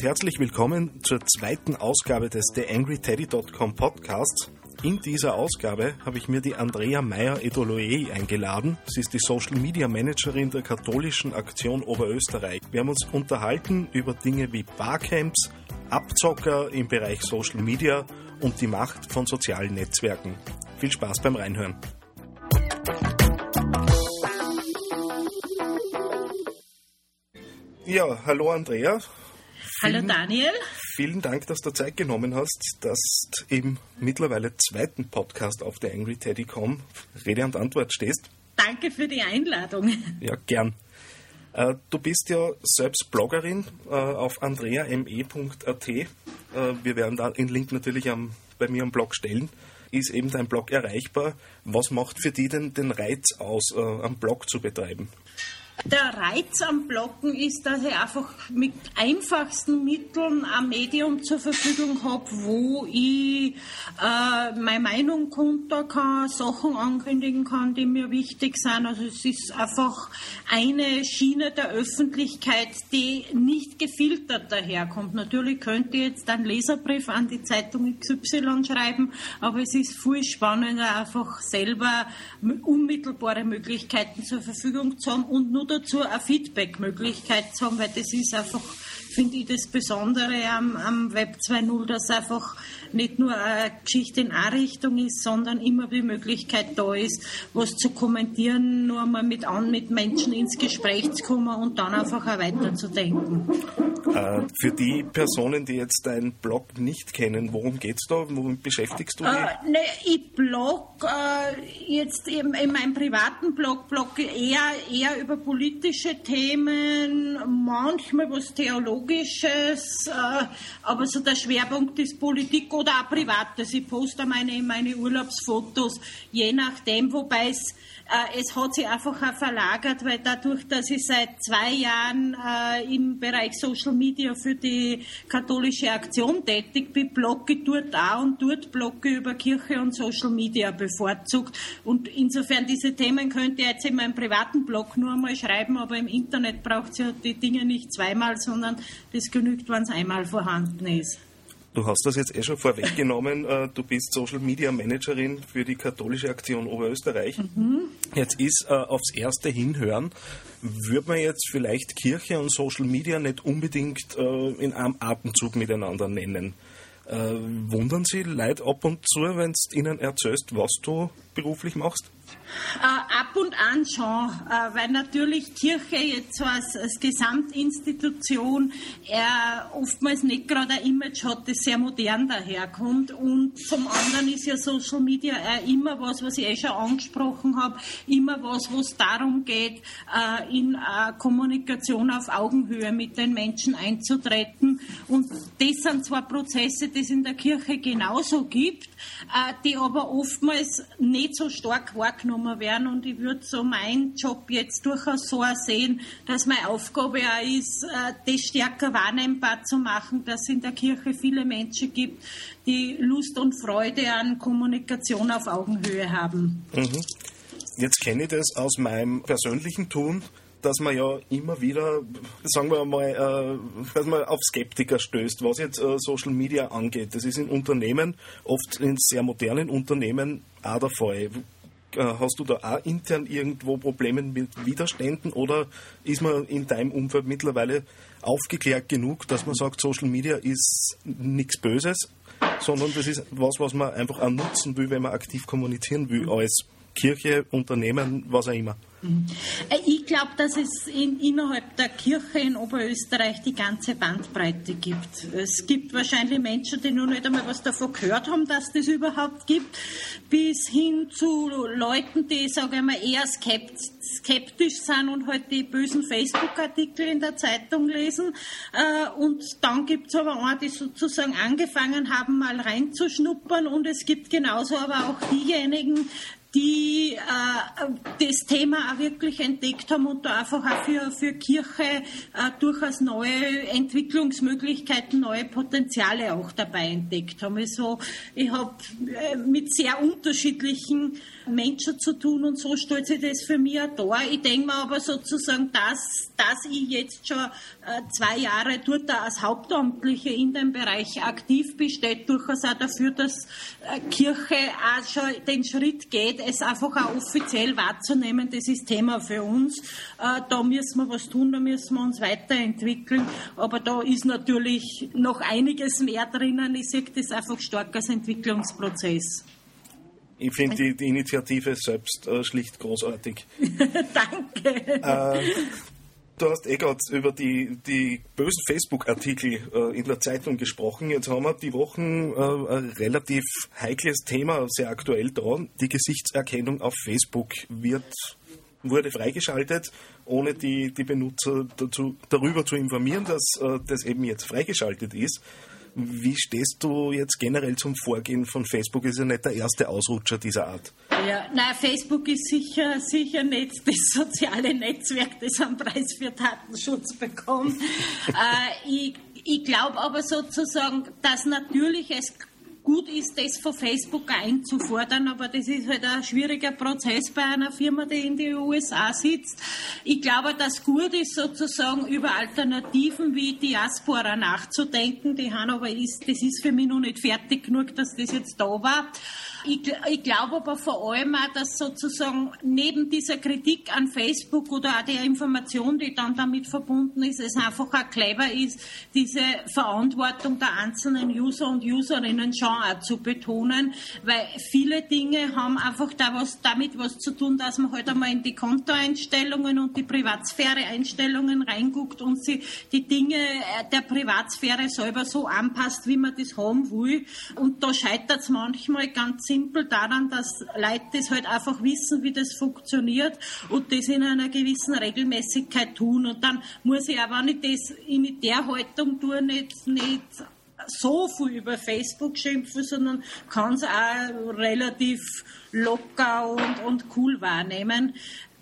Und herzlich willkommen zur zweiten Ausgabe des TheAngryTeddy.com Podcasts. In dieser Ausgabe habe ich mir die Andrea Meyer-Edoloe eingeladen. Sie ist die Social Media Managerin der katholischen Aktion Oberösterreich. Wir haben uns unterhalten über Dinge wie Barcamps, Abzocker im Bereich Social Media und die Macht von sozialen Netzwerken. Viel Spaß beim Reinhören. Ja, hallo Andrea. Hallo Vielen- Daniel. Vielen Dank, dass du Zeit genommen hast, dass du im mittlerweile zweiten Podcast auf der AngryTeddy.com Rede und Antwort stehst. Danke für die Einladung. Ja, gern. Äh, Du bist ja selbst Bloggerin äh, auf andreame.at. Äh, Wir werden da den Link natürlich am, bei mir am Blog stellen. Ist eben dein Blog erreichbar? Was macht für die denn den Reiz aus, am Blog zu betreiben? Der Reiz am Bloggen ist, dass ich einfach mit einfachsten Mitteln ein Medium zur Verfügung habe, wo ich äh, meine Meinung kundtun kann, Sachen ankündigen kann, die mir wichtig sind. Also es ist einfach eine Schiene der Öffentlichkeit, die nicht gefiltert daherkommt. Natürlich könnte ich jetzt einen Leserbrief an die Zeitung XY schreiben, aber es ist viel spannender, einfach selber unmittelbare Möglichkeiten zur Verfügung zu haben und nur dazu eine Feedback-Möglichkeit zu haben, weil das ist einfach, finde ich, das Besondere am, am Web 2.0, dass einfach nicht nur eine Geschichte in eine Richtung ist, sondern immer die Möglichkeit da ist, was zu kommentieren, nur mal mit an, mit Menschen ins Gespräch zu kommen und dann einfach auch weiterzudenken. Äh, Für die Personen, die jetzt deinen Blog nicht kennen, worum geht's da? Womit beschäftigst du dich? Äh, ne, ich blog äh, jetzt in, in meinem privaten Blog blogge eher, eher über politische Themen, manchmal was Theologisches, äh, aber so der Schwerpunkt ist Politik oder auch Privates. Ich poste meine, meine Urlaubsfotos, je nachdem, wobei es äh, es hat sich einfach auch verlagert, weil dadurch, dass ich seit zwei Jahren äh, im Bereich Social Media für die katholische Aktion tätig bin, blogge dort auch und dort blogge über Kirche und Social Media bevorzugt. Und insofern diese Themen könnte ich jetzt in meinem privaten Blog nur einmal schreiben, aber im Internet braucht es ja die Dinge nicht zweimal, sondern das genügt, wenn es einmal vorhanden ist. Du hast das jetzt eh schon vorweggenommen. Äh, Du bist Social Media Managerin für die katholische Aktion Oberösterreich. Jetzt ist äh, aufs erste Hinhören, würde man jetzt vielleicht Kirche und Social Media nicht unbedingt äh, in einem Atemzug miteinander nennen. Äh, Wundern Sie Leute ab und zu, wenn du ihnen erzählst, was du beruflich machst? Äh, ab und an schon, äh, weil natürlich Kirche jetzt so als, als Gesamtinstitution äh, oftmals nicht gerade ein Image hat, das sehr modern daherkommt. Und zum anderen ist ja Social Media immer was, was ich eh schon angesprochen habe, immer was, wo es darum geht, in Kommunikation auf Augenhöhe mit den Menschen einzutreten. Und das sind zwar Prozesse, die es in der Kirche genauso gibt, die aber oftmals nicht so stark wahrgenommen werden. Und ich würde so meinen Job jetzt durchaus so sehen, dass meine Aufgabe auch ist, äh, das stärker wahrnehmbar zu machen, dass es in der Kirche viele Menschen gibt, die Lust und Freude an Kommunikation auf Augenhöhe haben. Jetzt kenne ich das aus meinem persönlichen Tun, dass man ja immer wieder, sagen wir mal, äh, dass man auf Skeptiker stößt, was jetzt äh, Social Media angeht. Das ist in Unternehmen, oft in sehr modernen Unternehmen, auch der Fall. Äh, Hast du da auch intern irgendwo Probleme mit Widerständen oder ist man in deinem Umfeld mittlerweile aufgeklärt genug, dass man sagt, Social Media ist nichts Böses, sondern das ist was, was man einfach auch nutzen will, wenn man aktiv kommunizieren will, als Kirche, Unternehmen, was auch immer? Äh, ich glaube, dass es in, innerhalb der Kirche in Oberösterreich die ganze Bandbreite gibt. Es gibt wahrscheinlich Menschen, die noch nicht einmal was davon gehört haben, dass das überhaupt gibt, bis hin zu Leuten, die, sage ich mal, eher skeptisch sind und halt die bösen Facebook-Artikel in der Zeitung lesen. Äh, und dann gibt es aber auch, die sozusagen angefangen haben, mal reinzuschnuppern und es gibt genauso aber auch diejenigen, die äh, das Thema auch wirklich entdeckt haben und da einfach auch für, für Kirche äh, durchaus neue Entwicklungsmöglichkeiten, neue Potenziale auch dabei entdeckt haben. Also ich habe äh, mit sehr unterschiedlichen Menschen zu tun und so stellt sich das für mich auch dar. Ich denke mir aber sozusagen, dass, dass ich jetzt schon äh, zwei Jahre dort als Hauptamtliche in dem Bereich aktiv bin, steht durchaus auch dafür, dass äh, Kirche auch schon den Schritt geht, es einfach auch offiziell wahrzunehmen. Das ist Thema für uns. Äh, da müssen wir was tun, da müssen wir uns weiterentwickeln. Aber da ist natürlich noch einiges mehr drinnen. Ich sehe das einfach stark als Entwicklungsprozess. Ich finde die, die, Initiative selbst äh, schlicht großartig. Danke. Äh, du hast eh gerade über die, die bösen Facebook-Artikel äh, in der Zeitung gesprochen. Jetzt haben wir die Wochen äh, ein relativ heikles Thema, sehr aktuell da. Die Gesichtserkennung auf Facebook wird, wurde freigeschaltet, ohne die, die Benutzer dazu, darüber zu informieren, dass äh, das eben jetzt freigeschaltet ist. Wie stehst du jetzt generell zum Vorgehen von Facebook? Ist ja nicht der erste Ausrutscher dieser Art. Ja, nein, Facebook ist sicher, sicher nicht das soziale Netzwerk, das einen Preis für Datenschutz bekommt. äh, ich ich glaube aber sozusagen, dass natürlich es gut ist, das von Facebook einzufordern, aber das ist halt ein schwieriger Prozess bei einer Firma, die in den USA sitzt. Ich glaube, dass gut ist, sozusagen über Alternativen wie Diaspora nachzudenken. Die haben aber ist, das ist für mich noch nicht fertig genug, dass das jetzt da war. Ich, ich glaube aber vor allem auch, dass sozusagen neben dieser Kritik an Facebook oder auch der Information, die dann damit verbunden ist, es einfach auch clever ist, diese Verantwortung der einzelnen User und Userinnen schon auch zu betonen, weil viele Dinge haben einfach da was, damit was zu tun, dass man halt einmal in die Kontoeinstellungen und die Privatsphäre-Einstellungen reinguckt und sich die Dinge äh, der Privatsphäre selber so anpasst, wie man das haben will. Und da scheitert es manchmal ganz simpel daran, dass Leute das halt einfach wissen, wie das funktioniert und das in einer gewissen Regelmäßigkeit tun. Und dann muss ich auch, wenn ich das in der Haltung tue, nicht, nicht so viel über Facebook schimpfen, sondern kann es auch relativ locker und, und cool wahrnehmen.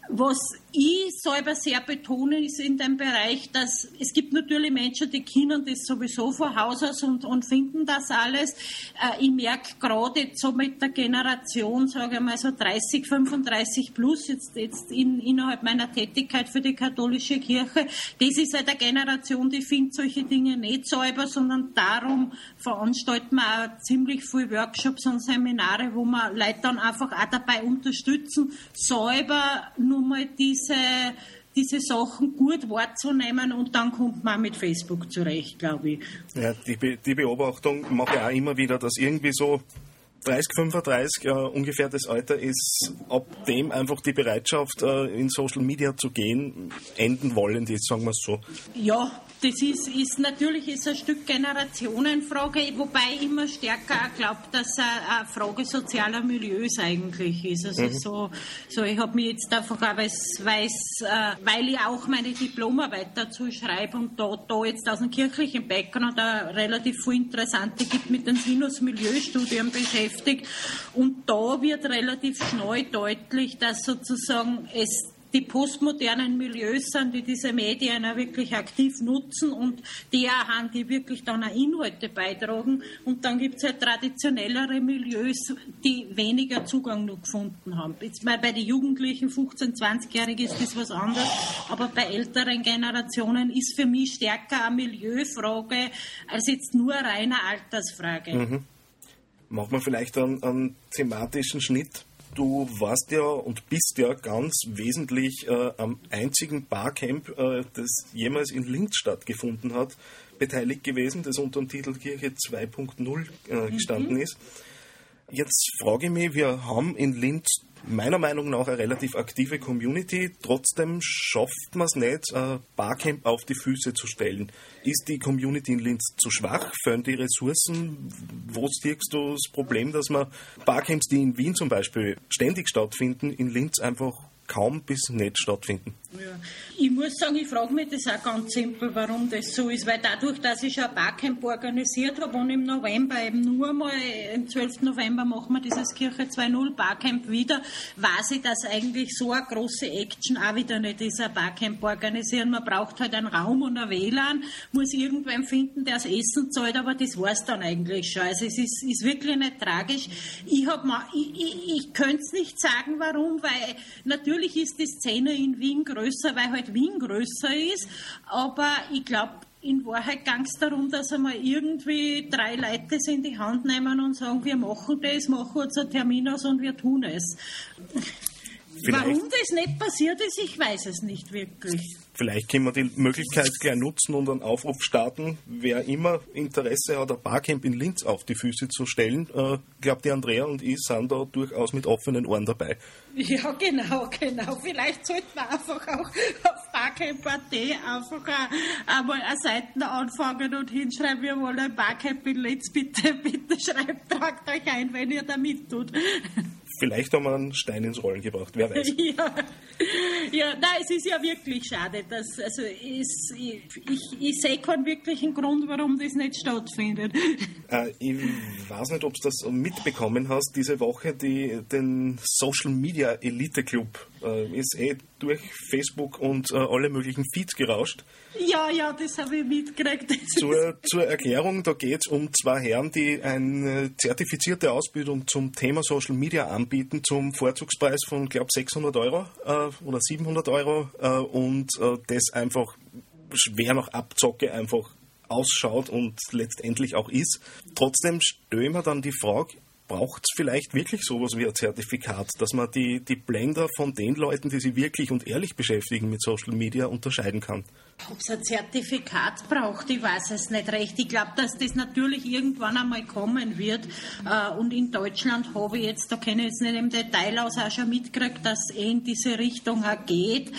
Was ich selber sehr betone, ist in dem Bereich, dass es gibt natürlich Menschen, die kennen das sowieso von Haus aus und, und finden das alles. Äh, ich merke gerade so mit der Generation, sage ich mal so 30, 35 plus, jetzt, jetzt in, innerhalb meiner Tätigkeit für die katholische Kirche, das ist eine Generation, die findet solche Dinge nicht selber, sondern darum veranstalten wir auch ziemlich viele Workshops und Seminare, wo wir Leute dann einfach auch dabei unterstützen, selber nur mal diese diese Sachen gut wahrzunehmen und dann kommt man mit Facebook zurecht, glaube ich. Ja, die, die Beobachtung mache ich auch immer wieder, dass irgendwie so 30, 35 äh, ungefähr das Alter ist, ab dem einfach die Bereitschaft, äh, in Social Media zu gehen, enden wollen, die sagen wir es so. Ja, das ist, ist natürlich ist ein Stück Generationenfrage, wobei ich immer stärker glaube, dass eine Frage sozialer Milieus eigentlich ist. Also mhm. so, so, ich habe mich jetzt einfach auch, weiß, weiß, äh, weil ich auch meine Diplomarbeit dazu schreibe und da, da jetzt aus dem kirchlichen Background da relativ viel Interessante gibt mit den Sinus-Milieustudien beschäftigt. Und da wird relativ schnell deutlich, dass sozusagen es die postmodernen Milieus sind, die diese Medien auch wirklich aktiv nutzen und die auch haben, die wirklich dann auch Inhalte beitragen. Und dann gibt es ja traditionellere Milieus, die weniger Zugang noch gefunden haben. Jetzt mal bei den Jugendlichen, 15-, 20-Jährigen ist das was anderes, aber bei älteren Generationen ist für mich stärker eine Milieufrage als jetzt nur eine reine Altersfrage. Mhm. Machen wir vielleicht einen, einen thematischen Schnitt Du warst ja und bist ja ganz wesentlich äh, am einzigen Barcamp, äh, das jemals in Linz stattgefunden hat, beteiligt gewesen, das unter dem Titel Kirche 2.0 äh, gestanden mhm. ist. Jetzt frage ich mich, wir haben in Linz meiner Meinung nach eine relativ aktive Community. Trotzdem schafft man es nicht, ein Barcamp auf die Füße zu stellen. Ist die Community in Linz zu schwach? Fehlen die Ressourcen? Wo siehst du das Problem, dass man Barcamps, die in Wien zum Beispiel ständig stattfinden, in Linz einfach kaum bis nicht stattfinden. Ja. Ich muss sagen, ich frage mich das auch ganz simpel, warum das so ist, weil dadurch, dass ich schon ein Barcamp organisiert habe und im November eben nur mal, am 12. November machen wir dieses Kirche 2.0 Barcamp wieder, weiß ich, dass eigentlich so eine große Action auch wieder nicht ist, ein Barcamp organisieren. Man braucht halt einen Raum und ein WLAN, muss irgendwann finden, der das Essen zahlt, aber das war es dann eigentlich schon. Also es ist, ist wirklich nicht tragisch. Ich, ich, ich, ich könnte es nicht sagen, warum, weil natürlich ist die Szene in Wien größer, weil halt Wien größer ist, aber ich glaube, in Wahrheit ging es darum, dass einmal irgendwie drei Leute in die Hand nehmen und sagen, wir machen das, machen uns einen Termin aus und wir tun es. Vielleicht. Warum das nicht passiert ist, ich weiß es nicht wirklich. Vielleicht können wir die Möglichkeit gleich nutzen und einen Aufruf starten. Wer immer Interesse hat, ein Barcamp in Linz auf die Füße zu stellen, äh, glaube die Andrea und ich sind da durchaus mit offenen Ohren dabei. Ja, genau, genau. Vielleicht sollten wir einfach auch auf Barcamp.at einfach einmal eine Seite anfangen und hinschreiben, wir wollen ein Barcamp in Linz. Bitte, bitte schreibt, tragt euch ein, wenn ihr da mittut. Vielleicht haben wir einen Stein ins Rollen gebracht, wer weiß. ja. ja, nein, es ist ja wirklich schade. Dass, also es, ich, ich, ich sehe keinen wirklichen Grund, warum das nicht stattfindet. Äh, ich weiß nicht, ob du das mitbekommen hast, diese Woche die, den Social Media Elite Club äh, ist eh durch Facebook und äh, alle möglichen Feeds gerauscht. Ja, ja, das habe ich mitgekriegt. Zur, zur Erklärung, da geht es um zwei Herren, die eine zertifizierte Ausbildung zum Thema Social Media anbieten, zum Vorzugspreis von, glaube 600 Euro äh, oder 700 Euro äh, und äh, das einfach schwer nach Abzocke einfach ausschaut und letztendlich auch ist. Trotzdem stellen wir dann die Frage, braucht es vielleicht wirklich sowas wie ein Zertifikat, dass man die, die Blender von den Leuten, die sich wirklich und ehrlich beschäftigen mit Social Media, unterscheiden kann? Ob es ein Zertifikat braucht, ich weiß es nicht recht. Ich glaube, dass das natürlich irgendwann einmal kommen wird. Äh, und in Deutschland habe ich jetzt, da kenne ich jetzt nicht im Detail aus, auch schon mitgekriegt, dass es eh in diese Richtung geht.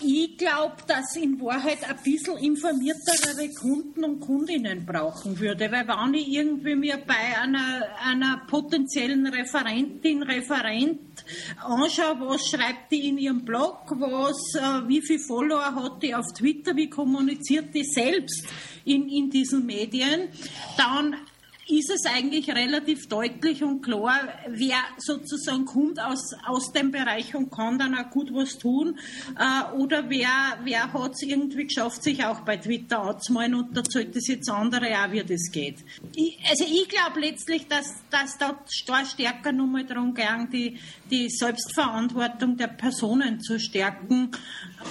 Ich glaube, dass in Wahrheit ein bisschen informiertere Kunden und Kundinnen brauchen würde, weil wenn ich irgendwie mir bei einer, einer potenziellen Referentin, Referent anschaue, was schreibt die in ihrem Blog, was, äh, wie viele Follower hat die auf Twitter, wie kommuniziert die selbst in, in diesen Medien, dann ist es eigentlich relativ deutlich und klar, wer sozusagen kommt aus, aus dem Bereich und kann dann auch gut was tun äh, oder wer, wer hat es irgendwie geschafft, sich auch bei Twitter anzumalen und erzählt das jetzt andere auch, wie das geht. Ich, also ich glaube letztlich, dass, dass da stärker nochmal darum ging, die, die Selbstverantwortung der Personen zu stärken.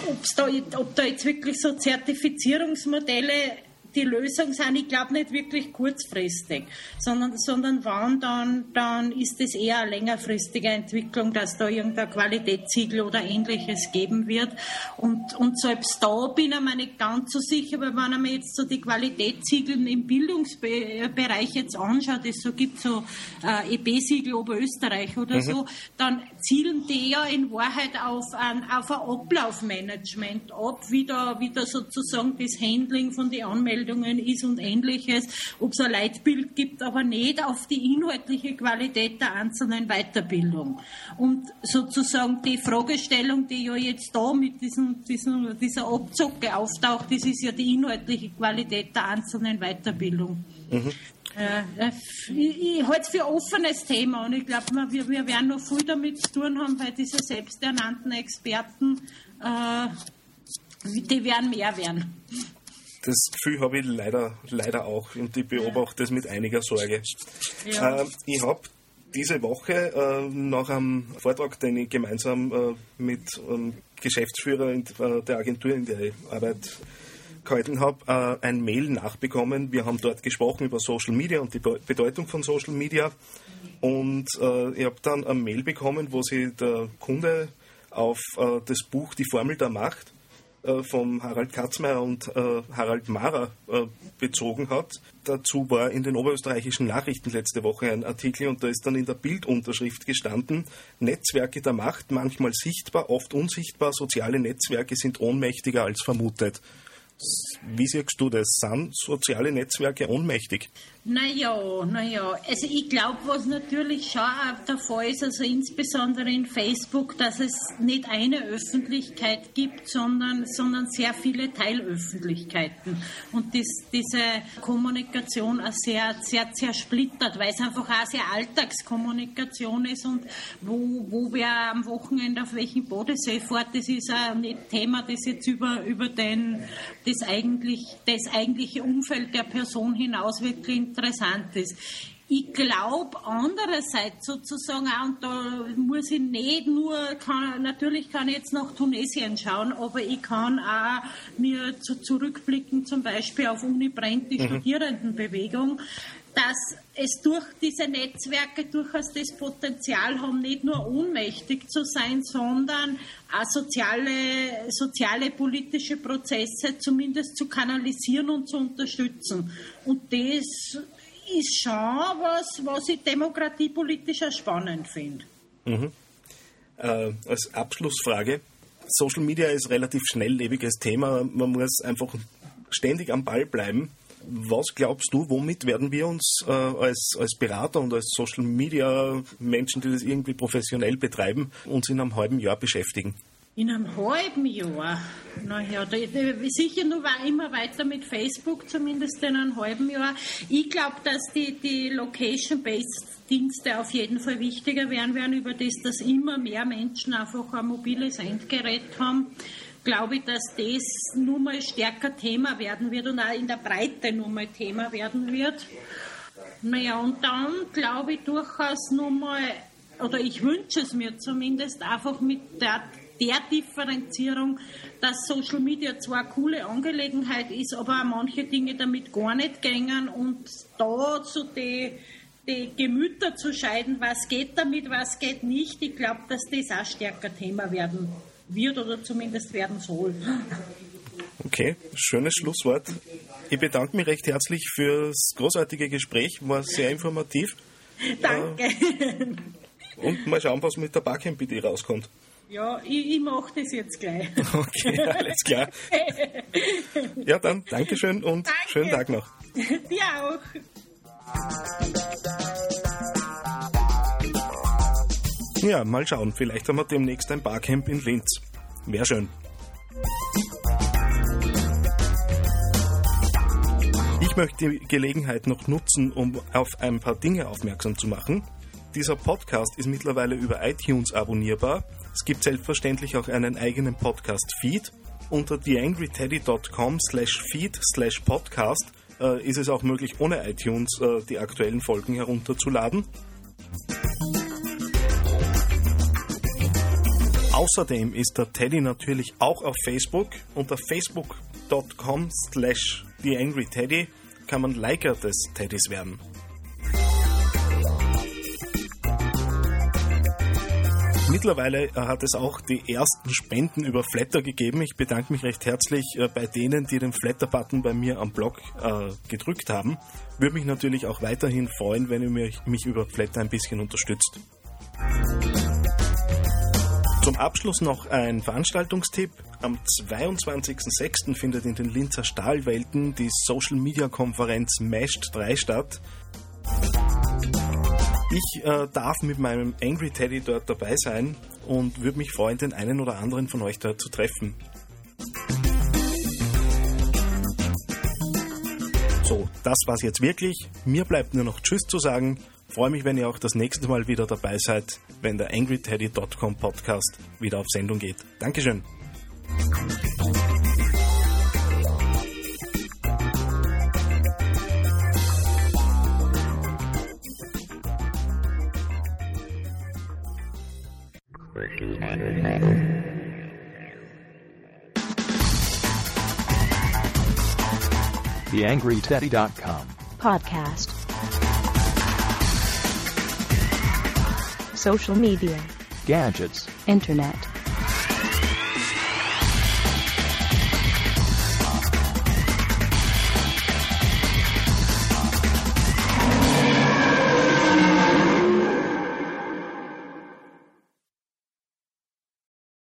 Ob's da, ob da jetzt wirklich so Zertifizierungsmodelle die Lösung sind, ich glaube, nicht wirklich kurzfristig, sondern, sondern wann, dann, dann ist es eher eine längerfristige Entwicklung, dass da irgendein Qualitätssiegel oder ähnliches geben wird. Und, und selbst da bin ich mir nicht ganz so sicher, weil wenn man jetzt so die Qualitätssiegel im Bildungsbereich jetzt anschaut, es so gibt so äh, EB-Siegel Oberösterreich oder mhm. so, dann zielen die ja in Wahrheit auf ein, auf ein Ablaufmanagement ab, wie da, wie da sozusagen das Handling von den Anmeldungen Veranstaltungen ist und ähnliches, ob es ein Leitbild gibt, aber nicht auf die inhaltliche Qualität der einzelnen Weiterbildung. Und sozusagen die Fragestellung, die ja jetzt da mit diesem, diesem, dieser Abzocke auftaucht, das ist ja die inhaltliche Qualität der einzelnen Weiterbildung. Mhm. Äh, ich, ich halte es für ein offenes Thema und ich glaube, wir, wir werden noch viel damit zu tun haben, weil diese selbsternannten Experten, äh, die werden mehr werden. Das Gefühl habe ich leider, leider auch und ich beobachte das mit einiger Sorge. Ja. Äh, ich habe diese Woche äh, nach einem Vortrag, den ich gemeinsam äh, mit einem Geschäftsführer in, äh, der Agentur, in der ich arbeite, gehalten habe, äh, ein Mail nachbekommen. Wir haben dort gesprochen über Social Media und die Bedeutung von Social Media. Und äh, ich habe dann ein Mail bekommen, wo sich der Kunde auf das Buch Die Formel der Macht äh, von Harald Katzmeier und äh, Harald Mara äh, bezogen hat. Dazu war in den oberösterreichischen Nachrichten letzte Woche ein Artikel und da ist dann in der Bildunterschrift gestanden, Netzwerke der Macht, manchmal sichtbar, oft unsichtbar, soziale Netzwerke sind ohnmächtiger als vermutet. Wie siehst du das? Sind soziale Netzwerke ohnmächtig? Naja, naja. Also ich glaube, was natürlich schon auch der Fall ist, also insbesondere in Facebook, dass es nicht eine Öffentlichkeit gibt, sondern, sondern sehr viele Teilöffentlichkeiten. Und das, diese Kommunikation auch sehr, sehr zersplittert, weil es einfach auch sehr Alltagskommunikation ist und wo, wo wer am Wochenende auf welchen Bodensee fährt, das ist auch nicht Thema, das jetzt über, über den, das, eigentlich, das eigentliche Umfeld der Person hinaus wirklich interessant ist. Ich glaube andererseits sozusagen auch, und da muss ich nicht nur, kann, natürlich kann ich jetzt nach Tunesien schauen, aber ich kann auch mir zu, zurückblicken zum Beispiel auf Uni Brent, die mhm. Studierendenbewegung, dass es durch diese Netzwerke durchaus das Potenzial haben, nicht nur ohnmächtig zu sein, sondern auch soziale, soziale politische Prozesse zumindest zu kanalisieren und zu unterstützen. Und das ist schon was, was ich demokratiepolitisch auch spannend finde. Mhm. Äh, als Abschlussfrage. Social Media ist relativ schnelllebiges Thema. Man muss einfach ständig am Ball bleiben. Was glaubst du, womit werden wir uns äh, als, als Berater und als Social Media Menschen, die das irgendwie professionell betreiben, uns in einem halben Jahr beschäftigen? In einem halben Jahr. Naja, da, sicher nur war immer weiter mit Facebook, zumindest in einem halben Jahr. Ich glaube, dass die, die Location-Based Dienste auf jeden Fall wichtiger werden werden, über das, dass immer mehr Menschen einfach ein mobiles Endgerät haben. Glaube ich, dass das nur mal stärker Thema werden wird und auch in der Breite nur mal Thema werden wird. Naja, und dann glaube ich durchaus nur mal, oder ich wünsche es mir zumindest, einfach mit der der Differenzierung, dass Social Media zwar eine coole Angelegenheit ist, aber auch manche Dinge damit gar nicht gängen und da so die, die Gemüter zu scheiden, was geht damit, was geht nicht, ich glaube, dass das auch stärker Thema werden wird oder zumindest werden soll. Okay, schönes Schlusswort. Ich bedanke mich recht herzlich für das großartige Gespräch, war sehr informativ. Danke. Äh, und mal schauen, was mit der Barcamp BD rauskommt. Ja, ich, ich mache das jetzt gleich. Okay, alles klar. Ja, dann Dankeschön und Danke. schönen Tag noch. Dir auch. Ja, mal schauen. Vielleicht haben wir demnächst ein Barcamp in Linz. Wäre schön. Ich möchte die Gelegenheit noch nutzen, um auf ein paar Dinge aufmerksam zu machen. Dieser Podcast ist mittlerweile über iTunes abonnierbar. Es gibt selbstverständlich auch einen eigenen Podcast-Feed. Unter theangryteddy.com slash feed slash podcast äh, ist es auch möglich, ohne iTunes äh, die aktuellen Folgen herunterzuladen. Außerdem ist der Teddy natürlich auch auf Facebook. Unter facebook.com slash theangryteddy kann man Liker des Teddys werden. Mittlerweile äh, hat es auch die ersten Spenden über Flatter gegeben. Ich bedanke mich recht herzlich äh, bei denen, die den Flatter-Button bei mir am Blog äh, gedrückt haben. Würde mich natürlich auch weiterhin freuen, wenn ihr mich, mich über Flatter ein bisschen unterstützt. Zum Abschluss noch ein Veranstaltungstipp. Am 22.06. findet in den Linzer Stahlwelten die Social Media Konferenz MESHT 3 statt. Ich äh, darf mit meinem Angry Teddy dort dabei sein und würde mich freuen, den einen oder anderen von euch dort zu treffen. So, das war's jetzt wirklich. Mir bleibt nur noch Tschüss zu sagen. Freue mich, wenn ihr auch das nächste Mal wieder dabei seid, wenn der AngryTeddy.com Podcast wieder auf Sendung geht. Dankeschön. TheAngryTeddy.com Podcast. Social media. Gadgets. Internet.